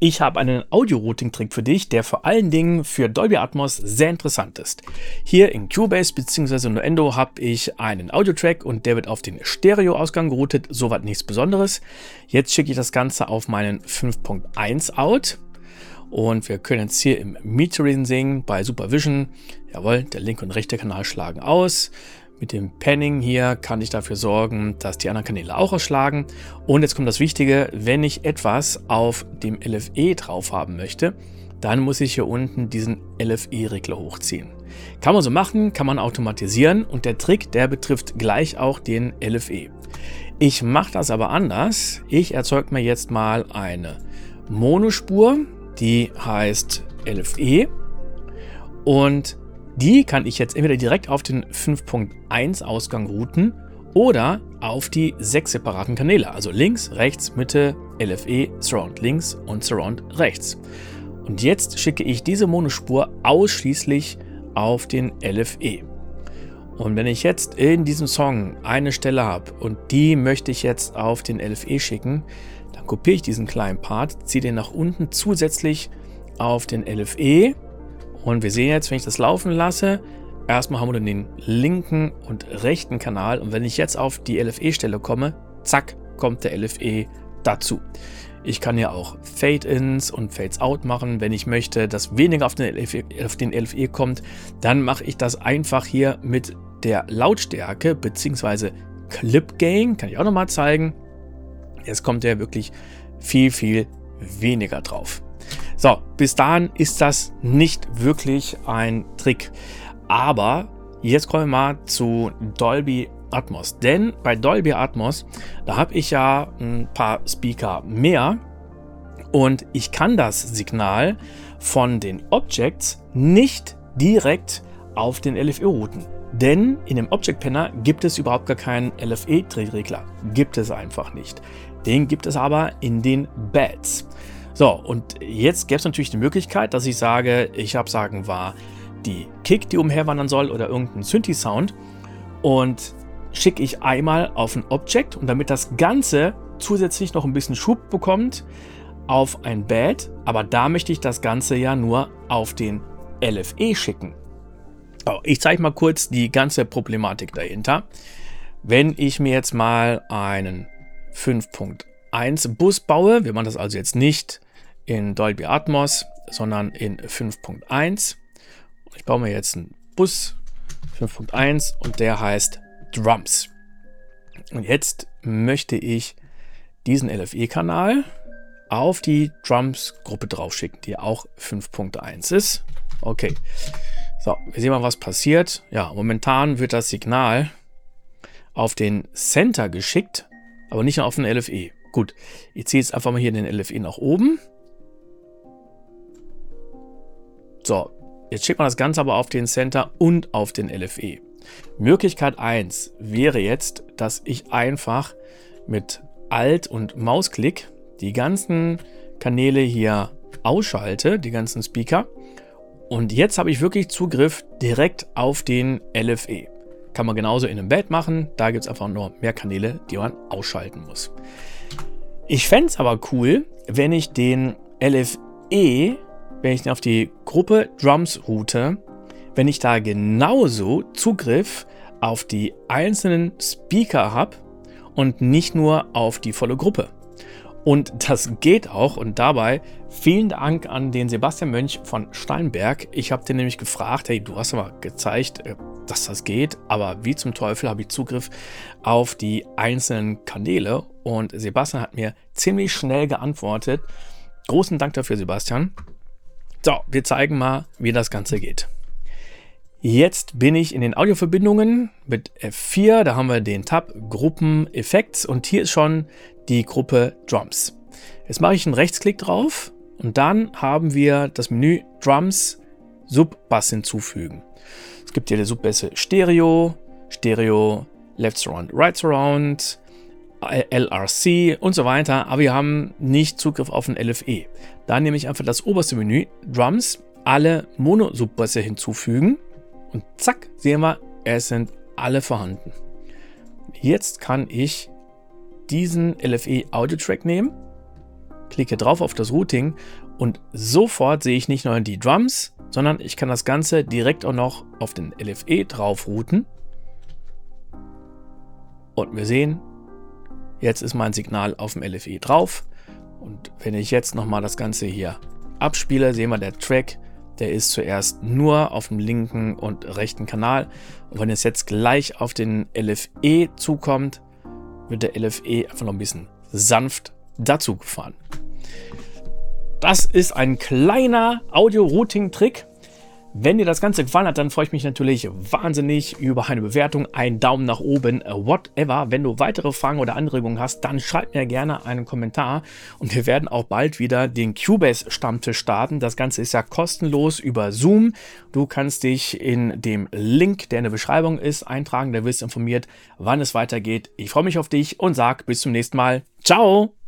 Ich habe einen Audio-Routing-Trick für dich, der vor allen Dingen für Dolby Atmos sehr interessant ist. Hier in Cubase bzw. Nuendo habe ich einen Audio-Track und der wird auf den Stereo-Ausgang geroutet, soweit nichts Besonderes. Jetzt schicke ich das Ganze auf meinen 5.1 Out und wir können jetzt hier im Metering singen bei Supervision. Jawohl, der linke und rechte Kanal schlagen aus. Mit dem Panning hier kann ich dafür sorgen, dass die anderen Kanäle auch ausschlagen. Und jetzt kommt das Wichtige, wenn ich etwas auf dem LFE drauf haben möchte, dann muss ich hier unten diesen LFE-Regler hochziehen. Kann man so machen, kann man automatisieren und der Trick, der betrifft gleich auch den LFE. Ich mache das aber anders. Ich erzeuge mir jetzt mal eine Monospur, die heißt LFE und die kann ich jetzt entweder direkt auf den 5.1 Ausgang routen oder auf die sechs separaten Kanäle, also links, rechts, Mitte, LFE, Surround links und Surround rechts. Und jetzt schicke ich diese Monospur ausschließlich auf den LFE. Und wenn ich jetzt in diesem Song eine Stelle habe und die möchte ich jetzt auf den LFE schicken, dann kopiere ich diesen kleinen Part, ziehe den nach unten zusätzlich auf den LFE und wir sehen jetzt, wenn ich das laufen lasse, erstmal haben wir den linken und rechten Kanal. Und wenn ich jetzt auf die LFE-Stelle komme, zack, kommt der LFE dazu. Ich kann ja auch Fade-Ins und Fades-Out machen. Wenn ich möchte, dass weniger auf den, LFE, auf den LFE kommt, dann mache ich das einfach hier mit der Lautstärke bzw. Clip Gain. Kann ich auch nochmal zeigen. Jetzt kommt der wirklich viel, viel weniger drauf. So, bis dahin ist das nicht wirklich ein Trick. Aber jetzt kommen wir mal zu Dolby Atmos. Denn bei Dolby Atmos, da habe ich ja ein paar Speaker mehr und ich kann das Signal von den Objects nicht direkt auf den LFE routen. Denn in dem Object Panner gibt es überhaupt gar keinen LFE-Drehregler. Gibt es einfach nicht. Den gibt es aber in den Beds. So, und jetzt gäbe es natürlich die Möglichkeit, dass ich sage, ich habe sagen war die Kick, die umherwandern soll oder irgendein Synthi-Sound und schicke ich einmal auf ein Object und damit das Ganze zusätzlich noch ein bisschen Schub bekommt, auf ein Bed, aber da möchte ich das Ganze ja nur auf den LFE schicken. Ich zeige mal kurz die ganze Problematik dahinter. Wenn ich mir jetzt mal einen 5.1 Bus baue, wir machen das also jetzt nicht in Dolby Atmos, sondern in 5.1. Ich baue mir jetzt einen Bus 5.1 und der heißt Drums. Und jetzt möchte ich diesen LFE-Kanal auf die Drums-Gruppe draufschicken, die auch 5.1 ist. Okay. So, wir sehen mal, was passiert. Ja, momentan wird das Signal auf den Center geschickt, aber nicht auf den LFE. Gut, ich ziehe jetzt einfach mal hier den LFE nach oben So, jetzt schickt man das Ganze aber auf den Center und auf den LFE. Möglichkeit 1 wäre jetzt, dass ich einfach mit Alt- und Mausklick die ganzen Kanäle hier ausschalte, die ganzen Speaker. Und jetzt habe ich wirklich Zugriff direkt auf den LFE. Kann man genauso in einem Bed machen. Da gibt es einfach nur mehr Kanäle, die man ausschalten muss. Ich fände es aber cool, wenn ich den LFE wenn ich auf die Gruppe Drums route, wenn ich da genauso Zugriff auf die einzelnen Speaker habe und nicht nur auf die volle Gruppe. Und das geht auch. Und dabei vielen Dank an den Sebastian Mönch von Steinberg. Ich habe dir nämlich gefragt, hey, du hast aber gezeigt, äh, dass das geht, aber wie zum Teufel habe ich Zugriff auf die einzelnen Kanäle? Und Sebastian hat mir ziemlich schnell geantwortet. Großen Dank dafür, Sebastian. So, wir zeigen mal, wie das Ganze geht. Jetzt bin ich in den Audioverbindungen mit F4. Da haben wir den Tab Gruppen Effects und hier ist schon die Gruppe Drums. Jetzt mache ich einen Rechtsklick drauf und dann haben wir das Menü Drums Subbass hinzufügen. Es gibt hier die Subbässe Stereo, Stereo, Left Surround, Right Surround, LRC und so weiter, aber wir haben nicht Zugriff auf ein LFE. Da nehme ich einfach das oberste Menü, Drums, alle Mono-Subbasse hinzufügen und zack, sehen wir, es sind alle vorhanden. Jetzt kann ich diesen LFE Audio Track nehmen klicke drauf auf das Routing und sofort sehe ich nicht nur die Drums, sondern ich kann das Ganze direkt auch noch auf den LFE drauf routen. Und wir sehen, jetzt ist mein Signal auf dem LFE drauf. Und wenn ich jetzt nochmal das Ganze hier abspiele, sehen wir, der Track, der ist zuerst nur auf dem linken und rechten Kanal. Und wenn es jetzt gleich auf den LFE zukommt, wird der LFE einfach noch ein bisschen sanft dazu gefahren. Das ist ein kleiner Audio-Routing-Trick. Wenn dir das Ganze gefallen hat, dann freue ich mich natürlich wahnsinnig über eine Bewertung, einen Daumen nach oben, whatever. Wenn du weitere Fragen oder Anregungen hast, dann schreib mir gerne einen Kommentar und wir werden auch bald wieder den Cubase Stammtisch starten. Das Ganze ist ja kostenlos über Zoom. Du kannst dich in dem Link, der in der Beschreibung ist, eintragen. Da wirst du informiert, wann es weitergeht. Ich freue mich auf dich und sag bis zum nächsten Mal. Ciao!